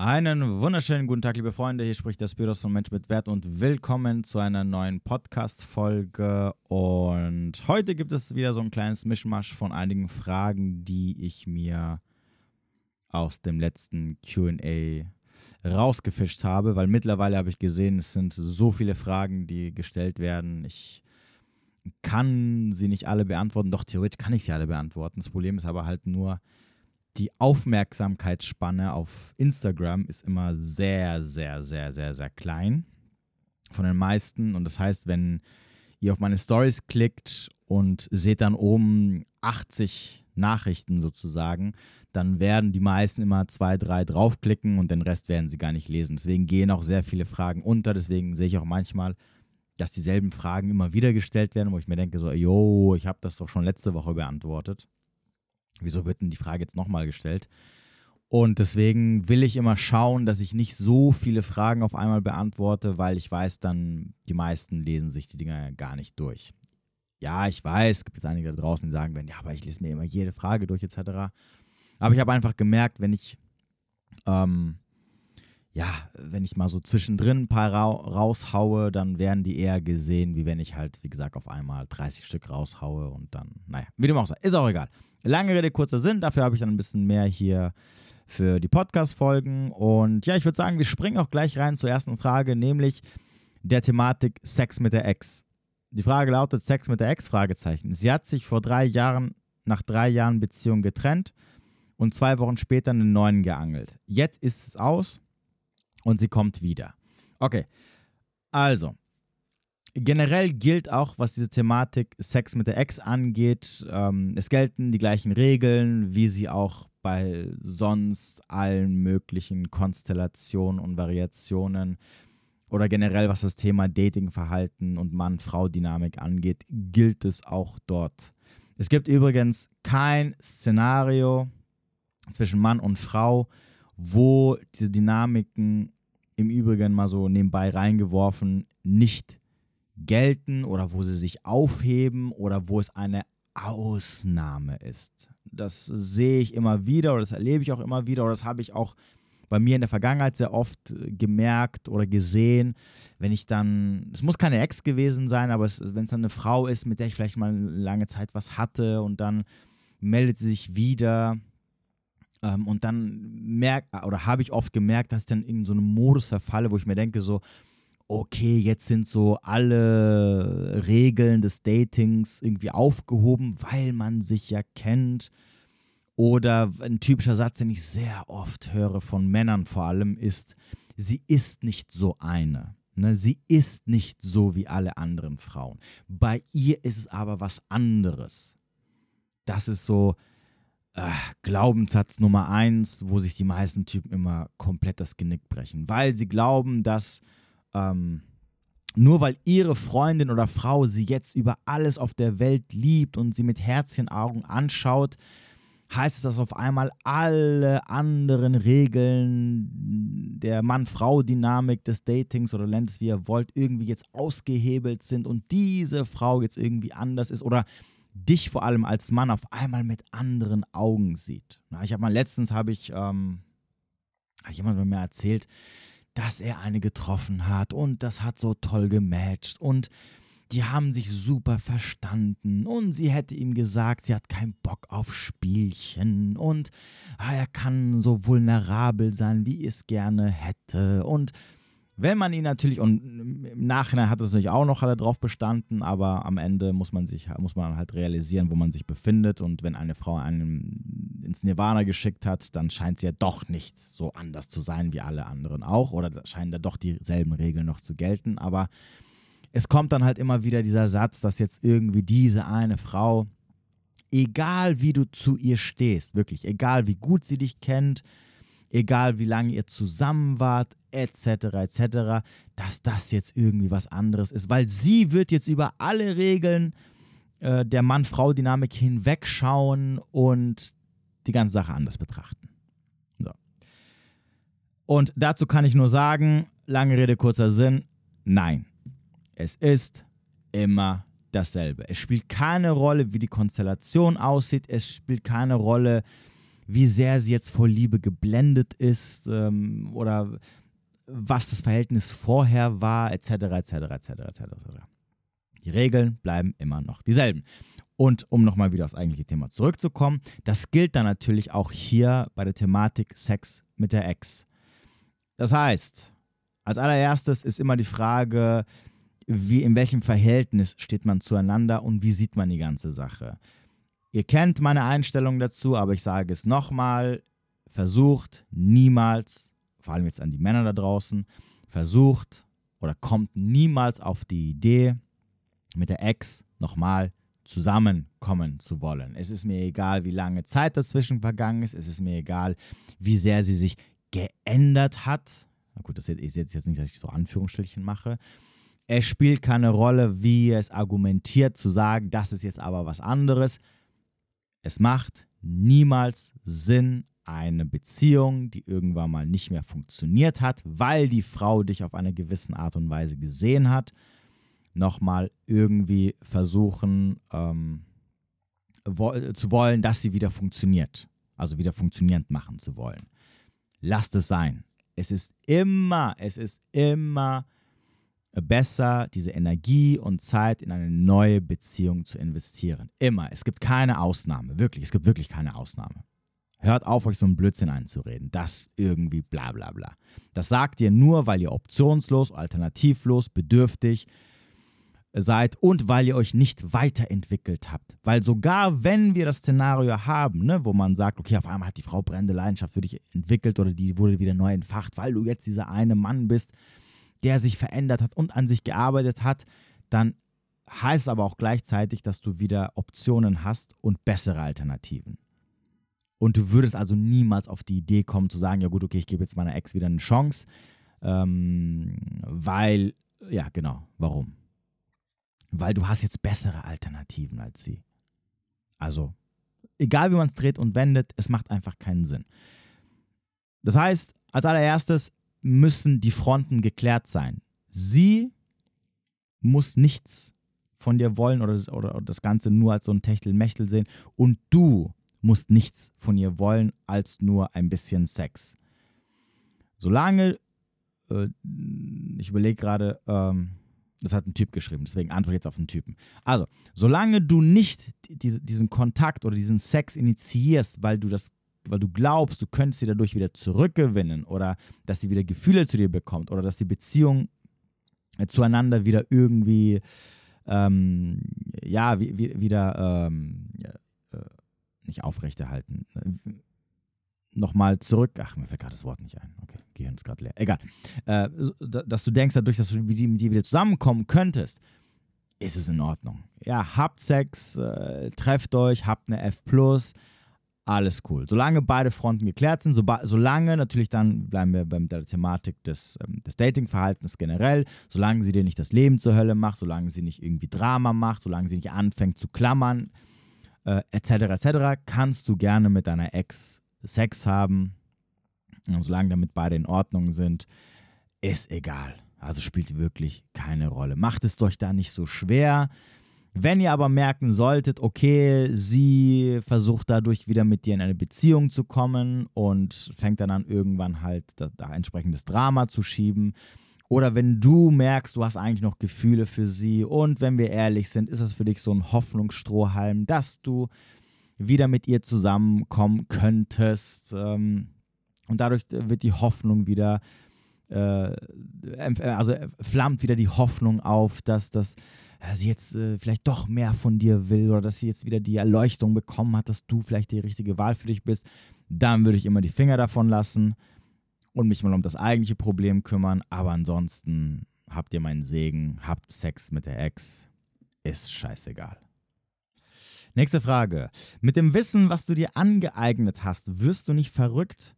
Einen wunderschönen guten Tag, liebe Freunde. Hier spricht der Spiros von Mensch mit Wert und willkommen zu einer neuen Podcast-Folge. Und heute gibt es wieder so ein kleines Mischmasch von einigen Fragen, die ich mir aus dem letzten QA rausgefischt habe, weil mittlerweile habe ich gesehen, es sind so viele Fragen, die gestellt werden. Ich kann sie nicht alle beantworten, doch theoretisch kann ich sie alle beantworten. Das Problem ist aber halt nur, die Aufmerksamkeitsspanne auf Instagram ist immer sehr, sehr, sehr, sehr, sehr klein von den meisten. Und das heißt, wenn ihr auf meine Stories klickt und seht dann oben 80 Nachrichten sozusagen, dann werden die meisten immer zwei, drei draufklicken und den Rest werden sie gar nicht lesen. Deswegen gehen auch sehr viele Fragen unter. Deswegen sehe ich auch manchmal, dass dieselben Fragen immer wieder gestellt werden, wo ich mir denke, so, yo, ich habe das doch schon letzte Woche beantwortet. Wieso wird denn die Frage jetzt nochmal gestellt? Und deswegen will ich immer schauen, dass ich nicht so viele Fragen auf einmal beantworte, weil ich weiß dann, die meisten lesen sich die Dinger gar nicht durch. Ja, ich weiß, es gibt jetzt einige da draußen, die sagen werden, ja, aber ich lese mir immer jede Frage durch etc. Aber ich habe einfach gemerkt, wenn ich, ähm, ja, wenn ich mal so zwischendrin ein paar ra raushaue, dann werden die eher gesehen, wie wenn ich halt, wie gesagt, auf einmal 30 Stück raushaue und dann, naja, wie dem auch sei, ist auch egal. Lange Rede, kurzer Sinn. Dafür habe ich dann ein bisschen mehr hier für die Podcast-Folgen. Und ja, ich würde sagen, wir springen auch gleich rein zur ersten Frage, nämlich der Thematik Sex mit der Ex. Die Frage lautet Sex mit der Ex? Fragezeichen. Sie hat sich vor drei Jahren, nach drei Jahren Beziehung getrennt und zwei Wochen später einen neuen geangelt. Jetzt ist es aus und sie kommt wieder. Okay, also Generell gilt auch, was diese Thematik Sex mit der Ex angeht, ähm, es gelten die gleichen Regeln, wie sie auch bei sonst allen möglichen Konstellationen und Variationen oder generell was das Thema Datingverhalten und Mann-Frau-Dynamik angeht, gilt es auch dort. Es gibt übrigens kein Szenario zwischen Mann und Frau, wo diese Dynamiken im Übrigen mal so nebenbei reingeworfen nicht gelten oder wo sie sich aufheben oder wo es eine Ausnahme ist. Das sehe ich immer wieder oder das erlebe ich auch immer wieder oder das habe ich auch bei mir in der Vergangenheit sehr oft gemerkt oder gesehen, wenn ich dann, es muss keine Ex gewesen sein, aber wenn es dann eine Frau ist, mit der ich vielleicht mal lange Zeit was hatte und dann meldet sie sich wieder ähm, und dann merke oder habe ich oft gemerkt, dass ich dann in so einem Modus verfalle, wo ich mir denke so, okay, jetzt sind so alle Regeln des Datings irgendwie aufgehoben, weil man sich ja kennt. Oder ein typischer Satz, den ich sehr oft höre von Männern vor allem, ist, sie ist nicht so eine. Ne? Sie ist nicht so wie alle anderen Frauen. Bei ihr ist es aber was anderes. Das ist so äh, Glaubenssatz Nummer eins, wo sich die meisten Typen immer komplett das Genick brechen, weil sie glauben, dass ähm, nur weil ihre Freundin oder Frau sie jetzt über alles auf der Welt liebt und sie mit Herzchenaugen anschaut, heißt es, dass auf einmal alle anderen Regeln der Mann-Frau-Dynamik des Datings oder nennt wie ihr wollt, irgendwie jetzt ausgehebelt sind und diese Frau jetzt irgendwie anders ist oder dich vor allem als Mann auf einmal mit anderen Augen sieht. Na, ich habe mal letztens habe ich, ähm, hab jemand mir erzählt, dass er eine getroffen hat und das hat so toll gematcht und die haben sich super verstanden und sie hätte ihm gesagt, sie hat keinen Bock auf Spielchen und ah, er kann so vulnerabel sein, wie es gerne hätte und wenn man ihn natürlich, und im Nachhinein hat es natürlich auch noch darauf bestanden, aber am Ende muss man sich, muss man halt realisieren, wo man sich befindet. Und wenn eine Frau einen ins Nirvana geschickt hat, dann scheint sie ja doch nicht so anders zu sein wie alle anderen auch. Oder scheinen da doch dieselben Regeln noch zu gelten. Aber es kommt dann halt immer wieder dieser Satz, dass jetzt irgendwie diese eine Frau, egal wie du zu ihr stehst, wirklich, egal wie gut sie dich kennt, egal wie lange ihr zusammen wart, etc., etc., dass das jetzt irgendwie was anderes ist, weil sie wird jetzt über alle Regeln äh, der Mann-Frau-Dynamik hinwegschauen und die ganze Sache anders betrachten. So. Und dazu kann ich nur sagen, lange Rede, kurzer Sinn, nein, es ist immer dasselbe. Es spielt keine Rolle, wie die Konstellation aussieht, es spielt keine Rolle, wie sehr sie jetzt vor Liebe geblendet ist ähm, oder was das Verhältnis vorher war, etc., etc., etc., etc. Die Regeln bleiben immer noch dieselben. Und um nochmal wieder aufs eigentliche Thema zurückzukommen, das gilt dann natürlich auch hier bei der Thematik Sex mit der Ex. Das heißt, als allererstes ist immer die Frage, wie, in welchem Verhältnis steht man zueinander und wie sieht man die ganze Sache. Ihr kennt meine Einstellung dazu, aber ich sage es nochmal, versucht niemals, vor allem jetzt an die Männer da draußen, versucht oder kommt niemals auf die Idee, mit der Ex nochmal zusammenkommen zu wollen. Es ist mir egal, wie lange Zeit dazwischen vergangen ist. Es ist mir egal, wie sehr sie sich geändert hat. Na gut, das seht ihr jetzt nicht, dass ich so Anführungsstrichen mache. Es spielt keine Rolle, wie es argumentiert, zu sagen, das ist jetzt aber was anderes. Es macht niemals Sinn, eine Beziehung, die irgendwann mal nicht mehr funktioniert hat, weil die Frau dich auf eine gewisse Art und Weise gesehen hat, nochmal irgendwie versuchen ähm, wo zu wollen, dass sie wieder funktioniert. Also wieder funktionierend machen zu wollen. Lasst es sein. Es ist immer, es ist immer besser, diese Energie und Zeit in eine neue Beziehung zu investieren. Immer. Es gibt keine Ausnahme. Wirklich. Es gibt wirklich keine Ausnahme. Hört auf, euch so einen Blödsinn einzureden. Das irgendwie bla bla bla. Das sagt ihr nur, weil ihr optionslos, alternativlos, bedürftig, seid und weil ihr euch nicht weiterentwickelt habt. Weil sogar wenn wir das Szenario haben, ne, wo man sagt, okay, auf einmal hat die Frau brennende Leidenschaft für dich entwickelt oder die wurde wieder neu entfacht, weil du jetzt dieser eine Mann bist, der sich verändert hat und an sich gearbeitet hat, dann heißt es aber auch gleichzeitig, dass du wieder Optionen hast und bessere Alternativen. Und du würdest also niemals auf die Idee kommen zu sagen, ja gut, okay, ich gebe jetzt meiner Ex wieder eine Chance, ähm, weil, ja genau, warum? weil du hast jetzt bessere Alternativen als sie. Also, egal wie man es dreht und wendet, es macht einfach keinen Sinn. Das heißt, als allererstes müssen die Fronten geklärt sein. Sie muss nichts von dir wollen oder, oder, oder das Ganze nur als so ein Techtelmechtel sehen und du musst nichts von ihr wollen als nur ein bisschen Sex. Solange, äh, ich überlege gerade, ähm, das hat ein Typ geschrieben, deswegen antworte jetzt auf den Typen. Also, solange du nicht diese, diesen Kontakt oder diesen Sex initiierst, weil du das, weil du glaubst, du könntest sie dadurch wieder zurückgewinnen oder dass sie wieder Gefühle zu dir bekommt oder dass die Beziehung äh, zueinander wieder irgendwie ähm, ja, wie, wie, wieder ähm, äh, nicht aufrechterhalten nochmal zurück. Ach, mir fällt gerade das Wort nicht ein. Okay, Gehirn ist gerade leer. Egal. Äh, dass du denkst, dadurch, dass du mit dir wieder zusammenkommen könntest, ist es in Ordnung. Ja, habt Sex, äh, trefft euch, habt eine F, alles cool. Solange beide Fronten geklärt sind, so, solange natürlich dann bleiben wir bei der Thematik des, ähm, des Datingverhaltens generell, solange sie dir nicht das Leben zur Hölle macht, solange sie nicht irgendwie Drama macht, solange sie nicht anfängt zu klammern, äh, etc., etc., kannst du gerne mit deiner Ex Sex haben, und solange damit beide in Ordnung sind, ist egal. Also spielt wirklich keine Rolle. Macht es euch da nicht so schwer. Wenn ihr aber merken solltet, okay, sie versucht dadurch wieder mit dir in eine Beziehung zu kommen und fängt dann an, irgendwann halt da, da entsprechendes Drama zu schieben. Oder wenn du merkst, du hast eigentlich noch Gefühle für sie und wenn wir ehrlich sind, ist es für dich so ein Hoffnungsstrohhalm, dass du wieder mit ihr zusammenkommen könntest. Ähm, und dadurch wird die Hoffnung wieder, äh, also flammt wieder die Hoffnung auf, dass, dass sie jetzt äh, vielleicht doch mehr von dir will oder dass sie jetzt wieder die Erleuchtung bekommen hat, dass du vielleicht die richtige Wahl für dich bist. Dann würde ich immer die Finger davon lassen und mich mal um das eigentliche Problem kümmern. Aber ansonsten habt ihr meinen Segen, habt Sex mit der Ex, ist scheißegal. Nächste Frage. Mit dem Wissen, was du dir angeeignet hast, wirst du nicht verrückt,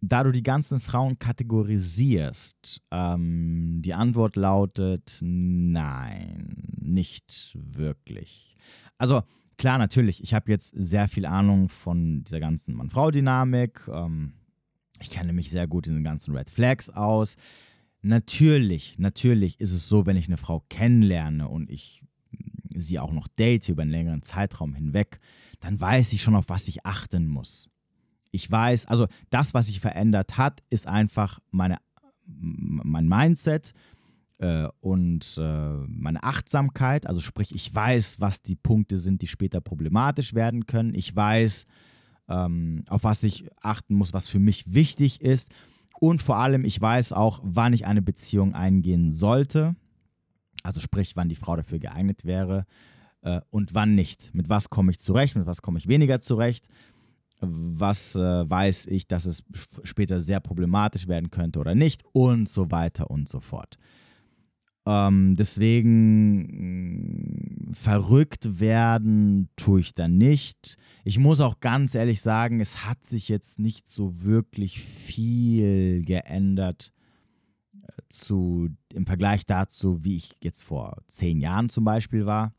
da du die ganzen Frauen kategorisierst? Ähm, die Antwort lautet nein, nicht wirklich. Also klar, natürlich, ich habe jetzt sehr viel Ahnung von dieser ganzen Mann-Frau-Dynamik. Ähm, ich kenne mich sehr gut in den ganzen Red Flags aus. Natürlich, natürlich ist es so, wenn ich eine Frau kennenlerne und ich sie auch noch date über einen längeren Zeitraum hinweg, dann weiß ich schon, auf was ich achten muss. Ich weiß, also das, was sich verändert hat, ist einfach meine, mein Mindset äh, und äh, meine Achtsamkeit. Also sprich, ich weiß, was die Punkte sind, die später problematisch werden können. Ich weiß, ähm, auf was ich achten muss, was für mich wichtig ist. Und vor allem, ich weiß auch, wann ich eine Beziehung eingehen sollte. Also sprich, wann die Frau dafür geeignet wäre äh, und wann nicht. Mit was komme ich zurecht, mit was komme ich weniger zurecht. Was äh, weiß ich, dass es später sehr problematisch werden könnte oder nicht und so weiter und so fort. Ähm, deswegen verrückt werden tue ich da nicht. Ich muss auch ganz ehrlich sagen, es hat sich jetzt nicht so wirklich viel geändert äh, zu, im Vergleich dazu, wie ich jetzt vor zehn Jahren zum Beispiel war,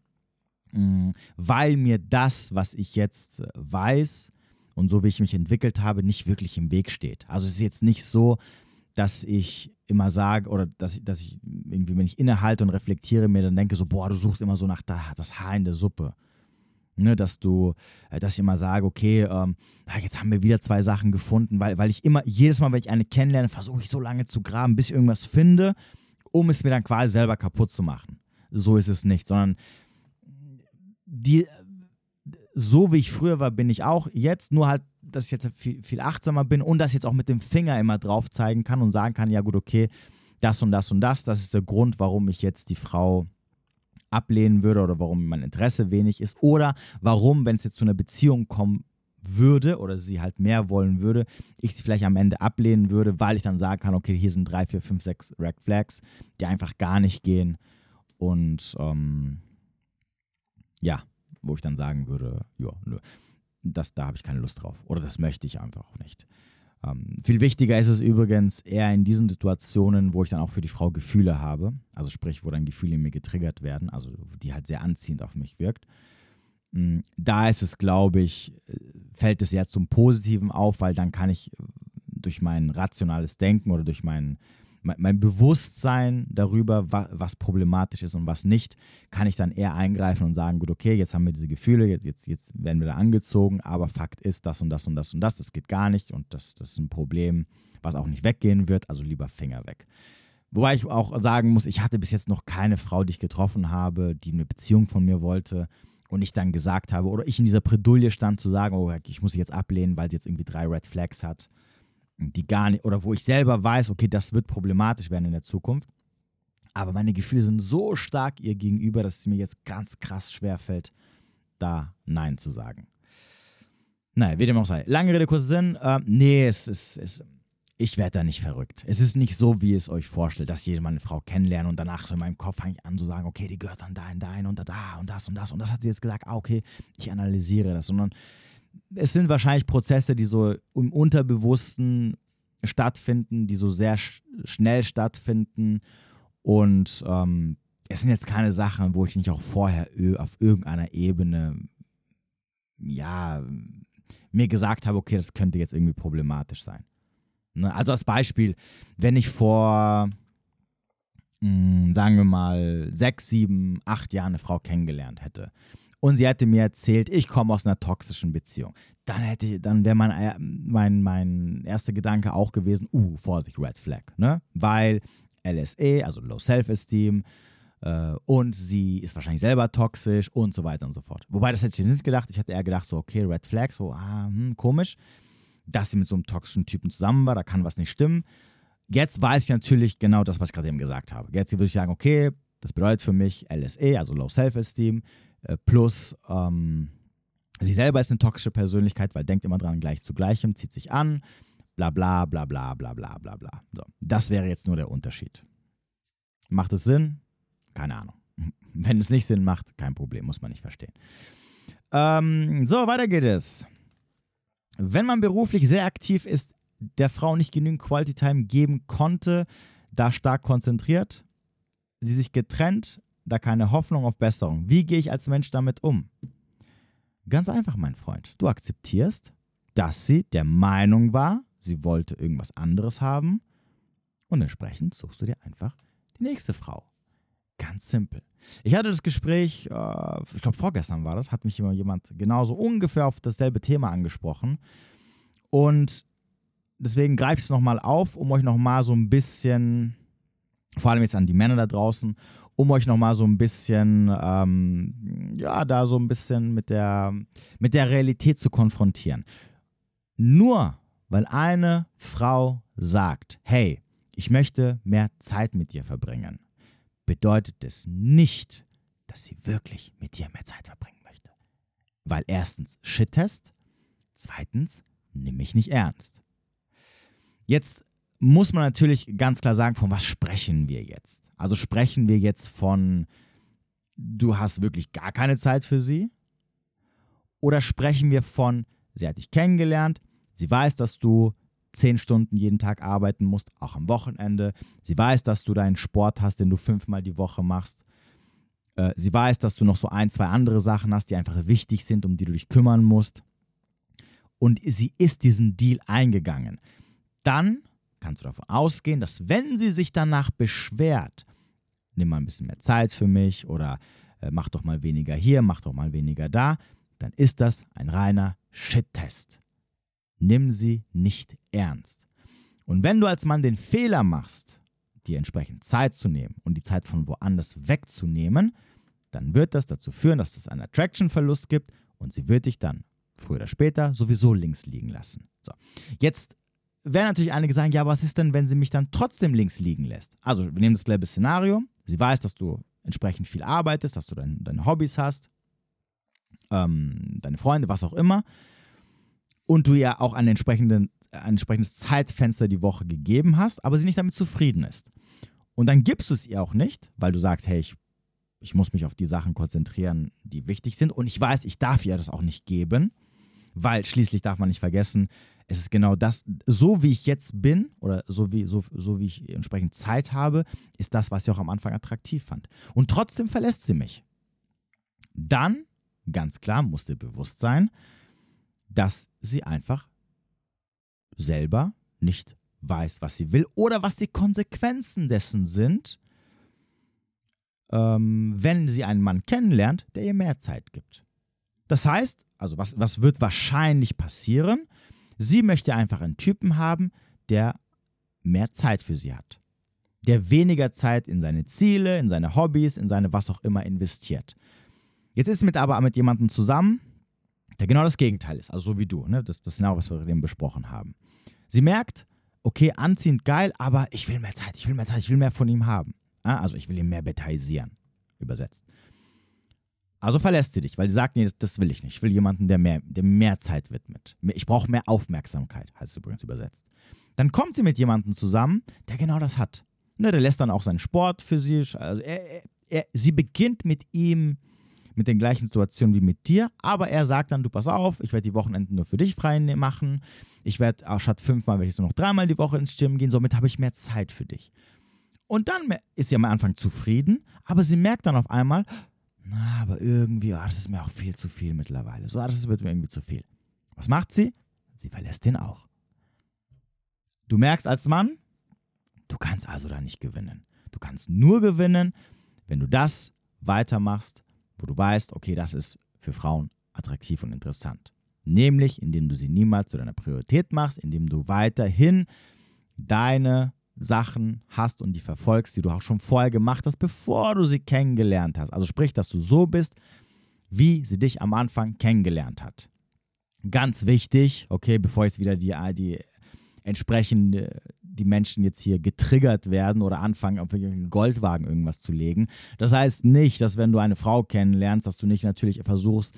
mm, weil mir das, was ich jetzt äh, weiß und so wie ich mich entwickelt habe, nicht wirklich im Weg steht. Also es ist jetzt nicht so, dass ich immer sage oder dass ich, dass ich irgendwie, wenn ich innehalte und reflektiere, mir dann denke, so, boah, du suchst immer so nach da, das Haar in der Suppe. Ne, dass du, äh, dass ich immer sage, okay, ähm, jetzt haben wir wieder zwei Sachen gefunden, weil, weil ich immer, jedes Mal, wenn ich eine kennenlerne, versuche ich so lange zu graben, bis ich irgendwas finde, um es mir dann quasi selber kaputt zu machen. So ist es nicht, sondern die, so wie ich früher war, bin ich auch jetzt, nur halt dass ich jetzt viel, viel achtsamer bin und ich jetzt auch mit dem Finger immer drauf zeigen kann und sagen kann, ja gut, okay, das und das und das, das ist der Grund, warum ich jetzt die Frau ablehnen würde oder warum mein Interesse wenig ist oder warum, wenn es jetzt zu einer Beziehung kommen würde oder sie halt mehr wollen würde, ich sie vielleicht am Ende ablehnen würde, weil ich dann sagen kann, okay, hier sind drei, vier, fünf, sechs Red Flags, die einfach gar nicht gehen und ähm, ja, wo ich dann sagen würde, ja, nö das, da habe ich keine Lust drauf. Oder das möchte ich einfach auch nicht. Ähm, viel wichtiger ist es übrigens eher in diesen Situationen, wo ich dann auch für die Frau Gefühle habe, also sprich, wo dann Gefühle in mir getriggert werden, also die halt sehr anziehend auf mich wirkt. Mm, da ist es, glaube ich, fällt es eher zum Positiven auf, weil dann kann ich durch mein rationales Denken oder durch mein mein Bewusstsein darüber, was, problematisch ist und was nicht, kann ich dann eher eingreifen und sagen, gut, okay, jetzt haben wir diese Gefühle, jetzt, jetzt werden wir da angezogen, aber Fakt ist das und das und das und das, das geht gar nicht und das, das ist ein Problem, was auch nicht weggehen wird, also lieber Finger weg. Wobei ich auch sagen muss, ich hatte bis jetzt noch keine Frau, die ich getroffen habe, die eine Beziehung von mir wollte und ich dann gesagt habe, oder ich in dieser Bredouille stand zu sagen, oh, ich muss sie jetzt ablehnen, weil sie jetzt irgendwie drei Red Flags hat die gar nicht, oder wo ich selber weiß, okay, das wird problematisch werden in der Zukunft. Aber meine Gefühle sind so stark ihr gegenüber, dass es mir jetzt ganz krass schwerfällt, da Nein zu sagen. Naja, wie dem auch sei. Lange Rede, kurzer Sinn. Äh, nee, es ist, es, ich werde da nicht verrückt. Es ist nicht so, wie es euch vorstellt, dass jeder mal eine Frau kennenlernt und danach so in meinem Kopf fange ich an zu sagen, okay, die gehört dann dahin, dahin und da, da und das und das und das hat sie jetzt gesagt, ah, okay, ich analysiere das, sondern es sind wahrscheinlich Prozesse, die so im Unterbewussten stattfinden, die so sehr sch schnell stattfinden. Und ähm, es sind jetzt keine Sachen, wo ich nicht auch vorher auf irgendeiner Ebene, ja, mir gesagt habe, okay, das könnte jetzt irgendwie problematisch sein. Ne? Also als Beispiel, wenn ich vor, mh, hm, sagen wir mal, sechs, sieben, acht Jahren eine Frau kennengelernt hätte und sie hätte mir erzählt, ich komme aus einer toxischen Beziehung, dann hätte dann wäre mein, äh, mein, mein erster Gedanke auch gewesen, uh, Vorsicht, Red Flag, ne? Weil LSE, also Low Self-Esteem, äh, und sie ist wahrscheinlich selber toxisch und so weiter und so fort. Wobei, das hätte ich nicht gedacht. Ich hätte eher gedacht, so, okay, Red Flag, so, ah, hm, komisch, dass sie mit so einem toxischen Typen zusammen war, da kann was nicht stimmen. Jetzt weiß ich natürlich genau das, was ich gerade eben gesagt habe. Jetzt würde ich sagen, okay, das bedeutet für mich LSE, also Low Self-Esteem, äh, plus ähm, sie selber ist eine toxische Persönlichkeit, weil denkt immer dran, gleich zu gleichem, zieht sich an, bla bla bla bla bla bla bla bla. So, das wäre jetzt nur der Unterschied. Macht es Sinn? Keine Ahnung. Wenn es nicht Sinn macht, kein Problem, muss man nicht verstehen. Ähm, so, weiter geht es. Wenn man beruflich sehr aktiv ist, der Frau nicht genügend Quality Time geben konnte, da stark konzentriert, sie sich getrennt da keine Hoffnung auf Besserung. Wie gehe ich als Mensch damit um? Ganz einfach, mein Freund. Du akzeptierst, dass sie der Meinung war, sie wollte irgendwas anderes haben und entsprechend suchst du dir einfach die nächste Frau. Ganz simpel. Ich hatte das Gespräch, äh, ich glaube vorgestern war das, hat mich immer jemand genauso ungefähr auf dasselbe Thema angesprochen. Und deswegen greife ich es nochmal auf, um euch nochmal so ein bisschen, vor allem jetzt an die Männer da draußen, um euch nochmal so ein bisschen, ähm, ja, da so ein bisschen mit der, mit der Realität zu konfrontieren. Nur weil eine Frau sagt, hey, ich möchte mehr Zeit mit dir verbringen, bedeutet es nicht, dass sie wirklich mit dir mehr Zeit verbringen möchte. Weil erstens Shit-Test, zweitens nimm mich nicht ernst. Jetzt muss man natürlich ganz klar sagen, von was sprechen wir jetzt? Also sprechen wir jetzt von, du hast wirklich gar keine Zeit für sie? Oder sprechen wir von, sie hat dich kennengelernt, sie weiß, dass du zehn Stunden jeden Tag arbeiten musst, auch am Wochenende. Sie weiß, dass du deinen Sport hast, den du fünfmal die Woche machst. Äh, sie weiß, dass du noch so ein, zwei andere Sachen hast, die einfach wichtig sind, um die du dich kümmern musst. Und sie ist diesen Deal eingegangen. Dann kannst du davon ausgehen, dass wenn sie sich danach beschwert, nimm mal ein bisschen mehr Zeit für mich oder äh, mach doch mal weniger hier, mach doch mal weniger da, dann ist das ein reiner Shit-Test nimm sie nicht ernst. Und wenn du als Mann den Fehler machst, dir entsprechend Zeit zu nehmen und die Zeit von woanders wegzunehmen, dann wird das dazu führen, dass es einen Attraction-Verlust gibt und sie wird dich dann früher oder später sowieso links liegen lassen. So. Jetzt werden natürlich einige sagen, ja, was ist denn, wenn sie mich dann trotzdem links liegen lässt? Also, wir nehmen das gleiche Szenario. Sie weiß, dass du entsprechend viel arbeitest, dass du dein, deine Hobbys hast, ähm, deine Freunde, was auch immer und du ihr auch ein, ein entsprechendes Zeitfenster die Woche gegeben hast, aber sie nicht damit zufrieden ist. Und dann gibst du es ihr auch nicht, weil du sagst, hey, ich, ich muss mich auf die Sachen konzentrieren, die wichtig sind. Und ich weiß, ich darf ihr das auch nicht geben, weil schließlich darf man nicht vergessen, es ist genau das, so wie ich jetzt bin oder so wie, so, so wie ich entsprechend Zeit habe, ist das, was sie auch am Anfang attraktiv fand. Und trotzdem verlässt sie mich. Dann, ganz klar, muss dir bewusst sein, dass sie einfach selber nicht weiß, was sie will oder was die Konsequenzen dessen sind, ähm, wenn sie einen Mann kennenlernt, der ihr mehr Zeit gibt. Das heißt, also was, was wird wahrscheinlich passieren? Sie möchte einfach einen Typen haben, der mehr Zeit für sie hat. Der weniger Zeit in seine Ziele, in seine Hobbys, in seine was auch immer investiert. Jetzt ist mit aber mit jemandem zusammen, der genau das Gegenteil ist, also so wie du. Ne? Das, das genau, was wir eben besprochen haben. Sie merkt, okay, anziehend geil, aber ich will mehr Zeit, ich will mehr Zeit, ich will mehr von ihm haben. Also ich will ihn mehr betaisieren, übersetzt. Also verlässt sie dich, weil sie sagt, nee, das, das will ich nicht. Ich will jemanden, der mehr, der mehr Zeit widmet. Ich brauche mehr Aufmerksamkeit, heißt es übrigens übersetzt. Dann kommt sie mit jemandem zusammen, der genau das hat. Ne, der lässt dann auch seinen Sport für sie. Also er, er, sie beginnt mit ihm mit den gleichen Situationen wie mit dir, aber er sagt dann, du pass auf, ich werde die Wochenenden nur für dich frei ne-, machen. Ich werde statt fünfmal werde ich nur noch dreimal die Woche ins Gym gehen, somit habe ich mehr Zeit für dich. Und dann ist sie am Anfang zufrieden, aber sie merkt dann auf einmal, na, aber irgendwie, oh, das ist mir auch viel zu viel mittlerweile. So, das wird mir irgendwie zu viel. Was macht sie? Sie verlässt den auch. Du merkst als Mann, du kannst also da nicht gewinnen. Du kannst nur gewinnen, wenn du das weitermachst, wo du weißt, okay, das ist für Frauen attraktiv und interessant. Nämlich, indem du sie niemals zu deiner Priorität machst, indem du weiterhin deine Sachen hast und die verfolgst, die du auch schon vorher gemacht hast, bevor du sie kennengelernt hast. Also sprich, dass du so bist, wie sie dich am Anfang kennengelernt hat. Ganz wichtig, okay, bevor jetzt wieder die, die entsprechend die Menschen jetzt hier getriggert werden oder anfangen, auf einen Goldwagen irgendwas zu legen. Das heißt nicht, dass wenn du eine Frau kennenlernst, dass du nicht natürlich versuchst,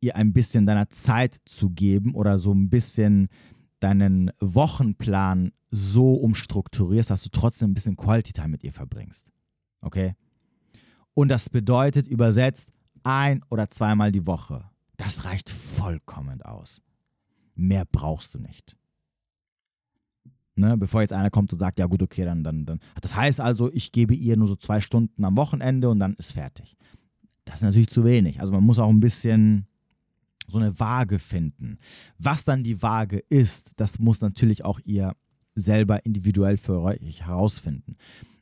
ihr ein bisschen deiner Zeit zu geben oder so ein bisschen deinen Wochenplan so umstrukturierst, dass du trotzdem ein bisschen Quality Time mit ihr verbringst. Okay? Und das bedeutet übersetzt ein oder zweimal die Woche. Das reicht vollkommen aus. Mehr brauchst du nicht. Ne, bevor jetzt einer kommt und sagt, ja gut, okay, dann, dann, dann. Das heißt also, ich gebe ihr nur so zwei Stunden am Wochenende und dann ist fertig. Das ist natürlich zu wenig. Also man muss auch ein bisschen so eine Waage finden. Was dann die Waage ist, das muss natürlich auch ihr selber individuell für euch herausfinden.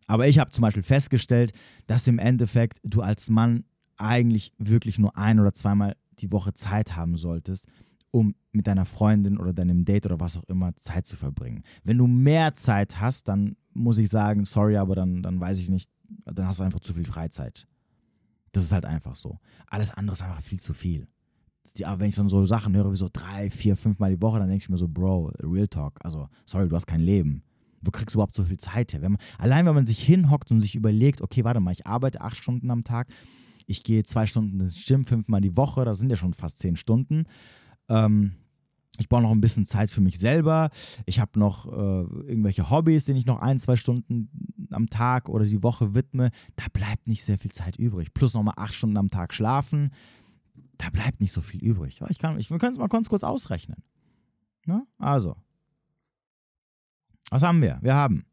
Aber ich habe zum Beispiel festgestellt, dass im Endeffekt du als Mann eigentlich wirklich nur ein oder zweimal die Woche Zeit haben solltest, um mit deiner Freundin oder deinem Date oder was auch immer Zeit zu verbringen. Wenn du mehr Zeit hast, dann muss ich sagen, sorry, aber dann, dann weiß ich nicht, dann hast du einfach zu viel Freizeit. Das ist halt einfach so. Alles andere ist einfach viel zu viel. Die, aber wenn ich so Sachen höre wie so drei, vier, fünf Mal die Woche, dann denke ich mir so, Bro, Real Talk. Also, sorry, du hast kein Leben. Wo kriegst du überhaupt so viel Zeit her? Wenn man, allein wenn man sich hinhockt und sich überlegt, okay, warte mal, ich arbeite acht Stunden am Tag, ich gehe zwei Stunden ins Gym, fünfmal die Woche, das sind ja schon fast zehn Stunden. Ähm, ich brauche noch ein bisschen Zeit für mich selber. Ich habe noch äh, irgendwelche Hobbys, denen ich noch ein, zwei Stunden am Tag oder die Woche widme. Da bleibt nicht sehr viel Zeit übrig. Plus nochmal acht Stunden am Tag schlafen. Da bleibt nicht so viel übrig. Ich kann, ich, wir können es mal ganz kurz ausrechnen. Na? Also, was haben wir? Wir haben,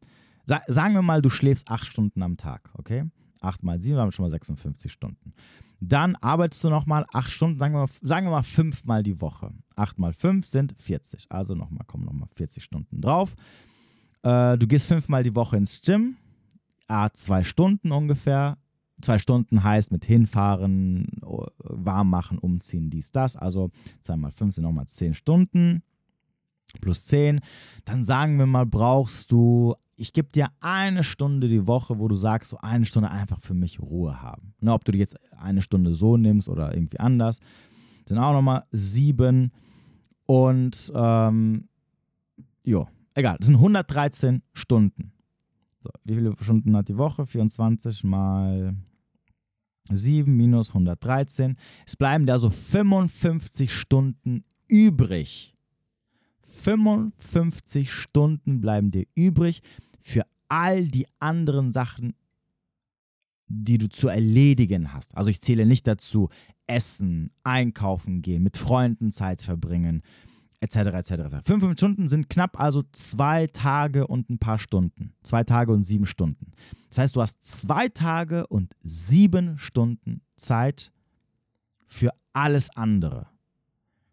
sa sagen wir mal, du schläfst acht Stunden am Tag, okay? Acht mal sieben, haben schon mal 56 Stunden. Dann arbeitest du nochmal acht Stunden, sagen wir, mal, sagen wir mal fünfmal die Woche. Acht mal fünf sind 40. Also nochmal, kommen nochmal 40 Stunden drauf. Äh, du gehst fünfmal die Woche ins Gym. Ah, zwei Stunden ungefähr. Zwei Stunden heißt mit hinfahren, warm machen, umziehen, dies, das. Also zweimal fünf sind nochmal zehn Stunden plus 10, dann sagen wir mal, brauchst du, ich gebe dir eine Stunde die Woche, wo du sagst, so eine Stunde einfach für mich Ruhe haben. Ne, ob du jetzt eine Stunde so nimmst oder irgendwie anders, sind auch nochmal sieben und ähm, jo, egal, das sind 113 Stunden. So, wie viele Stunden hat die Woche? 24 mal 7 minus 113. Es bleiben da so 55 Stunden übrig 55 Stunden bleiben dir übrig für all die anderen Sachen, die du zu erledigen hast. Also ich zähle nicht dazu Essen, Einkaufen gehen, mit Freunden Zeit verbringen, etc. etc. 55 Stunden sind knapp also zwei Tage und ein paar Stunden. Zwei Tage und sieben Stunden. Das heißt, du hast zwei Tage und sieben Stunden Zeit für alles andere.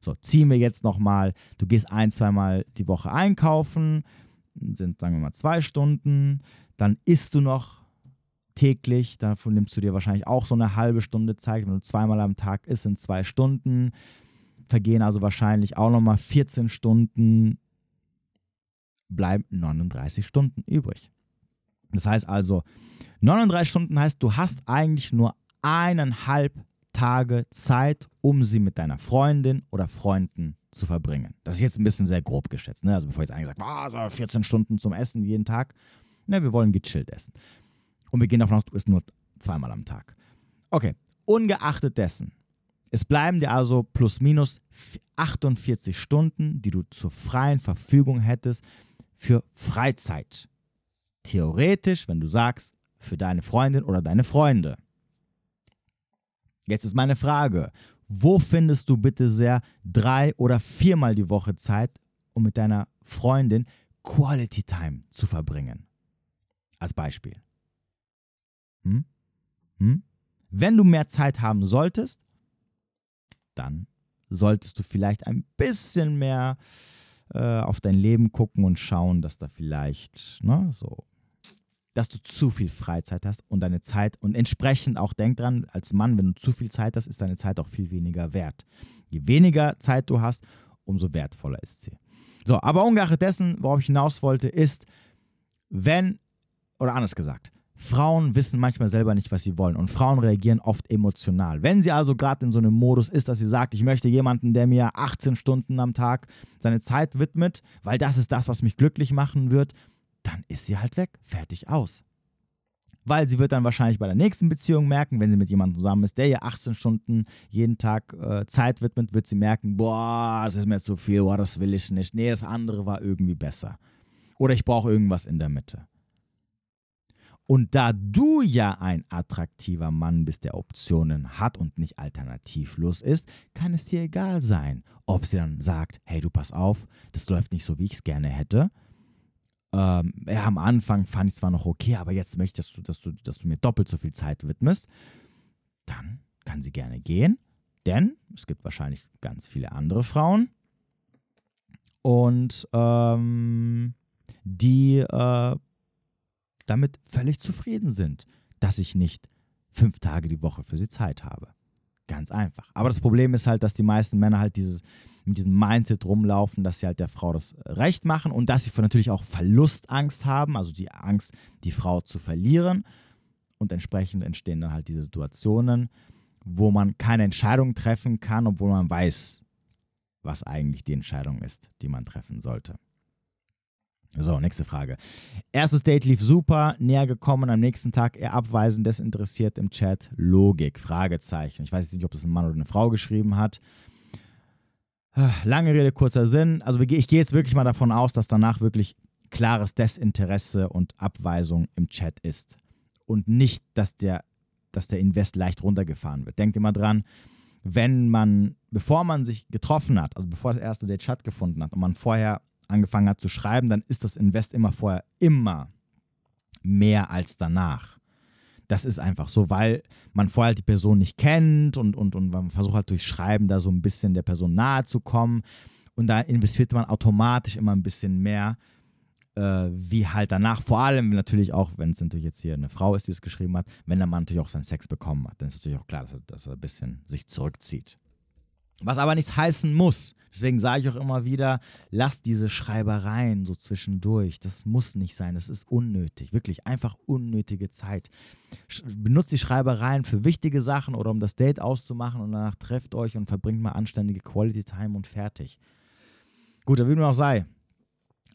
So, ziehen wir jetzt nochmal, du gehst ein, zweimal die Woche einkaufen, sind, sagen wir mal, zwei Stunden, dann isst du noch täglich, davon nimmst du dir wahrscheinlich auch so eine halbe Stunde Zeit, wenn du zweimal am Tag isst, sind zwei Stunden, vergehen also wahrscheinlich auch nochmal 14 Stunden, bleiben 39 Stunden übrig. Das heißt also, 39 Stunden heißt, du hast eigentlich nur eineinhalb Tage Zeit, um sie mit deiner Freundin oder Freunden zu verbringen. Das ist jetzt ein bisschen sehr grob geschätzt. Ne? Also bevor jetzt einer sagt, ah, 14 Stunden zum Essen jeden Tag. Ne, wir wollen gechillt essen. Und wir gehen davon aus, du isst nur zweimal am Tag. Okay, ungeachtet dessen. Es bleiben dir also plus minus 48 Stunden, die du zur freien Verfügung hättest für Freizeit. Theoretisch, wenn du sagst, für deine Freundin oder deine Freunde. Jetzt ist meine Frage, wo findest du bitte sehr drei oder viermal die Woche Zeit, um mit deiner Freundin Quality Time zu verbringen? Als Beispiel. Hm? Hm? Wenn du mehr Zeit haben solltest, dann solltest du vielleicht ein bisschen mehr äh, auf dein Leben gucken und schauen, dass da vielleicht ne, so dass du zu viel Freizeit hast und deine Zeit und entsprechend auch denk dran, als Mann, wenn du zu viel Zeit hast, ist deine Zeit auch viel weniger wert. Je weniger Zeit du hast, umso wertvoller ist sie. So, aber ungeachtet dessen, worauf ich hinaus wollte, ist, wenn, oder anders gesagt, Frauen wissen manchmal selber nicht, was sie wollen und Frauen reagieren oft emotional. Wenn sie also gerade in so einem Modus ist, dass sie sagt, ich möchte jemanden, der mir 18 Stunden am Tag seine Zeit widmet, weil das ist das, was mich glücklich machen wird, dann ist sie halt weg, fertig aus. Weil sie wird dann wahrscheinlich bei der nächsten Beziehung merken, wenn sie mit jemandem zusammen ist, der ihr 18 Stunden jeden Tag äh, Zeit widmet, wird sie merken, boah, das ist mir zu viel, boah, das will ich nicht. Nee, das andere war irgendwie besser. Oder ich brauche irgendwas in der Mitte. Und da du ja ein attraktiver Mann bist, der Optionen hat und nicht alternativlos ist, kann es dir egal sein, ob sie dann sagt, hey, du pass auf, das läuft nicht so, wie ich es gerne hätte. Ähm, ja, am Anfang fand ich es zwar noch okay, aber jetzt möchtest du, dass du, dass du mir doppelt so viel Zeit widmest, dann kann sie gerne gehen, denn es gibt wahrscheinlich ganz viele andere Frauen. Und ähm, die äh, damit völlig zufrieden sind, dass ich nicht fünf Tage die Woche für sie Zeit habe. Ganz einfach. Aber das Problem ist halt, dass die meisten Männer halt dieses, mit diesem Mindset rumlaufen, dass sie halt der Frau das Recht machen und dass sie natürlich auch Verlustangst haben, also die Angst, die Frau zu verlieren. Und entsprechend entstehen dann halt diese Situationen, wo man keine Entscheidung treffen kann, obwohl man weiß, was eigentlich die Entscheidung ist, die man treffen sollte. So, nächste Frage. Erstes Date lief super, näher gekommen, am nächsten Tag eher abweisend, desinteressiert im Chat. Logik, Fragezeichen. Ich weiß jetzt nicht, ob das ein Mann oder eine Frau geschrieben hat. Lange Rede, kurzer Sinn. Also ich gehe jetzt wirklich mal davon aus, dass danach wirklich klares Desinteresse und Abweisung im Chat ist. Und nicht, dass der, dass der Invest leicht runtergefahren wird. Denkt immer dran, wenn man, bevor man sich getroffen hat, also bevor das erste Date stattgefunden hat und man vorher angefangen hat zu schreiben, dann ist das Invest immer vorher immer mehr als danach. Das ist einfach so, weil man vorher halt die Person nicht kennt und, und, und man versucht halt durch Schreiben da so ein bisschen der Person nahe zu kommen. Und da investiert man automatisch immer ein bisschen mehr, äh, wie halt danach. Vor allem natürlich auch, wenn es natürlich jetzt hier eine Frau ist, die es geschrieben hat, wenn der Mann natürlich auch seinen Sex bekommen hat, dann ist natürlich auch klar, dass er, dass er ein bisschen sich zurückzieht. Was aber nichts heißen muss. Deswegen sage ich auch immer wieder, lasst diese Schreibereien so zwischendurch. Das muss nicht sein. Das ist unnötig. Wirklich einfach unnötige Zeit. Benutzt die Schreibereien für wichtige Sachen oder um das Date auszumachen und danach trefft euch und verbringt mal anständige Quality Time und fertig. Gut, wie nur auch sei.